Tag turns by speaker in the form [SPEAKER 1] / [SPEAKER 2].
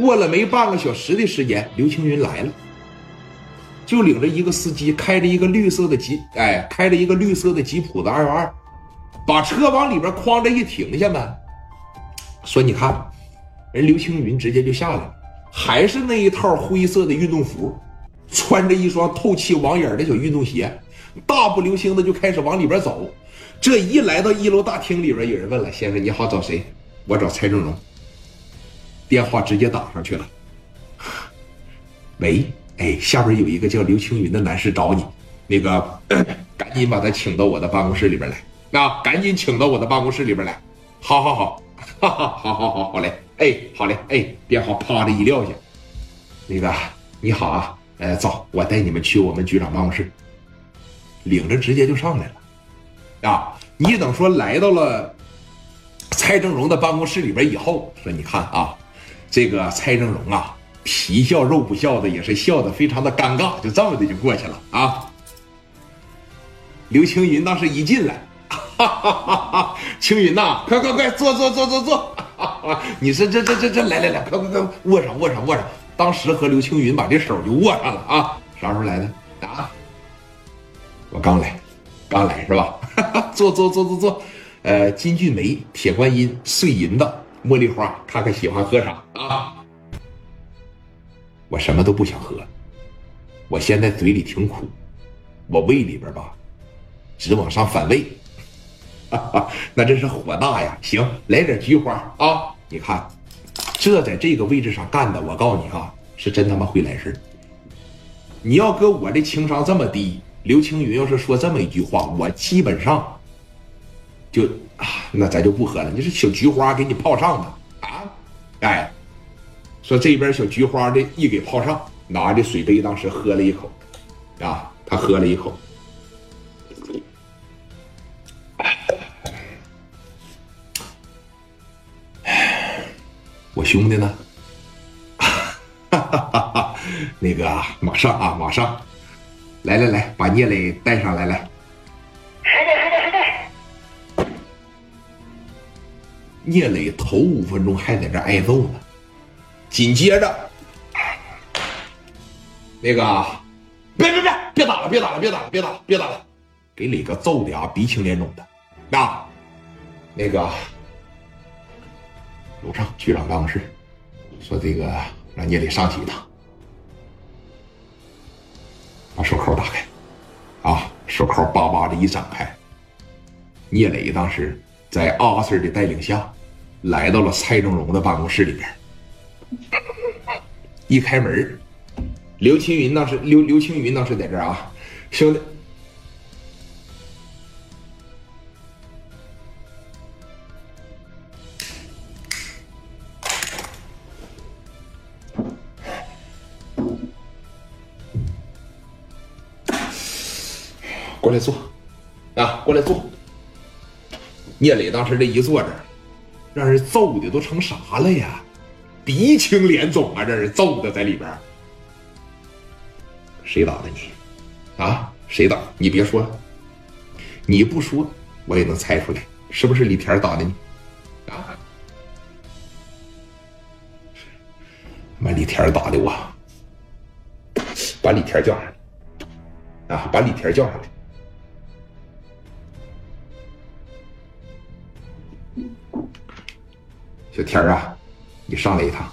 [SPEAKER 1] 过了没半个小时的时间，刘青云来了，就领着一个司机，开着一个绿色的吉，哎，开着一个绿色的吉普的二幺二，把车往里边哐着一停下嘛，说你看，人刘青云直接就下来了，还是那一套灰色的运动服，穿着一双透气网眼的小运动鞋，大步流星的就开始往里边走。这一来到一楼大厅里边，有人问了：“先生你好，找谁？”我找蔡正荣。电话直接打上去了。喂，哎，下边有一个叫刘青云的男士找你，那个赶紧把他请到我的办公室里边来，啊，赶紧请到我的办公室里边来。好好好，哈哈，好好好，好嘞，哎，好嘞，哎，电话啪的一撂下。那个你好啊，呃，走，我带你们去我们局长办公室。领着直接就上来了。啊！你等说来到了蔡正荣的办公室里边以后，说你看啊，这个蔡正荣啊，皮笑肉不笑的，也是笑的非常的尴尬，就这么的就过去了啊。刘青云当时一进来，哈哈哈哈青云呐，快快快，坐坐坐坐坐，你是这这这这，来来来，快快快，握上握上握上。当时和刘青云把这手就握上了啊。啥时候来的啊？我刚来，刚来是吧？坐坐坐坐坐，呃，金骏眉、铁观音、碎银子、茉莉花，看看喜欢喝啥啊？我什么都不想喝，我现在嘴里挺苦，我胃里边吧，直往上反胃，那真是火大呀！行，来点菊花啊！你看，这在这个位置上干的，我告诉你啊，是真他妈会来事你要搁我这情商这么低。刘青云要是说这么一句话，我基本上就啊，那咱就不喝了。你是小菊花给你泡上的啊？哎，说这边小菊花的一给泡上，拿着水杯当时喝了一口，啊，他喝了一口，我兄弟呢？哈哈哈那个马上啊，马上。来来来，把聂磊带上来，来。聂磊头五分钟还在这挨揍呢，紧接着，那个，别别别，别打了，别打了，别打了，别打了，别打了，给磊哥揍的啊，鼻青脸肿的。那，那个，楼上局长办公室，说这个让聂磊上去一趟。把手铐打开，啊，手铐叭叭的一展开。聂磊当时在阿 Sir 的带领下，来到了蔡正荣的办公室里边。一开门，刘青云当时刘刘青云当时在这儿啊，兄弟。过来坐，啊，过来坐。聂磊当时这一坐这，让人揍的都成啥了呀？鼻青脸肿啊！让人揍的在里边。谁打的你？啊？谁打？你别说，你不说我也能猜出来，是不是李田打的你？啊？妈李田打的我，把李田叫上来，啊，把李田叫上来。小天儿啊，你上来一趟。